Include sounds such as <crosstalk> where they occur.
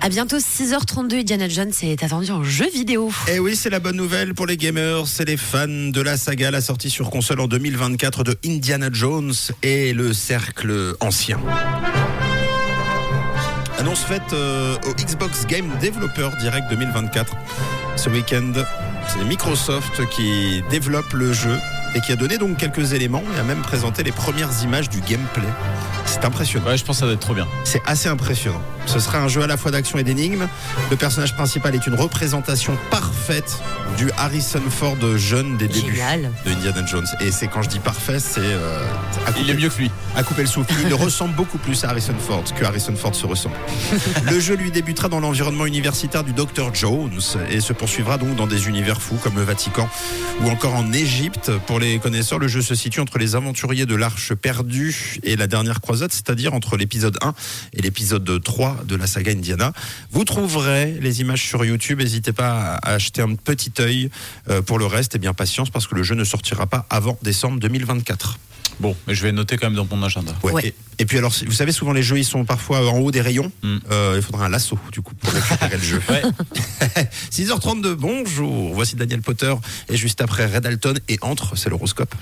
À bientôt 6h32, Indiana Jones est attendu en jeu vidéo. Et Eh oui, c'est la bonne nouvelle pour les gamers, c'est les fans de la saga, la sortie sur console en 2024 de Indiana Jones et le cercle ancien. Annonce faite euh, au Xbox Game Developer Direct 2024. Ce week-end, c'est Microsoft qui développe le jeu et qui a donné donc quelques éléments et a même présenté les premières images du gameplay. C'est impressionnant. Ouais, je pense que ça va être trop bien. C'est assez impressionnant. Ce sera un jeu à la fois d'action et d'énigmes. Le personnage principal est une représentation parfaite du Harrison Ford jeune des débuts Génial. de Indiana Jones. Et c'est quand je dis parfait, c'est euh, à, Il couper, est mieux que lui. à couper le souffle. Il <laughs> ressemble beaucoup plus à Harrison Ford que Harrison Ford se ressemble. <laughs> le jeu lui débutera dans l'environnement universitaire du Dr Jones et se poursuivra donc dans des univers fous comme le Vatican ou encore en Égypte. Pour les connaisseurs, le jeu se situe entre les aventuriers de l'Arche perdue et la dernière croisade, c'est-à-dire entre l'épisode 1 et l'épisode 3 de la saga Indiana. Vous trouverez les images sur YouTube. N'hésitez pas à acheter un petit œil. Euh, Pour le reste, et bien patience parce que le jeu ne sortira pas avant décembre 2024. Bon, mais je vais noter quand même dans mon agenda. Ouais. Ouais. Et, et puis alors, vous savez, souvent les jeux, ils sont parfois en haut des rayons. Mm. Euh, il faudra un lasso, du coup, pour récupérer le jeu. Ouais. <laughs> 6h32, bonjour. Voici Daniel Potter. Et juste après, Red Alton et Entre, c'est l'horoscope.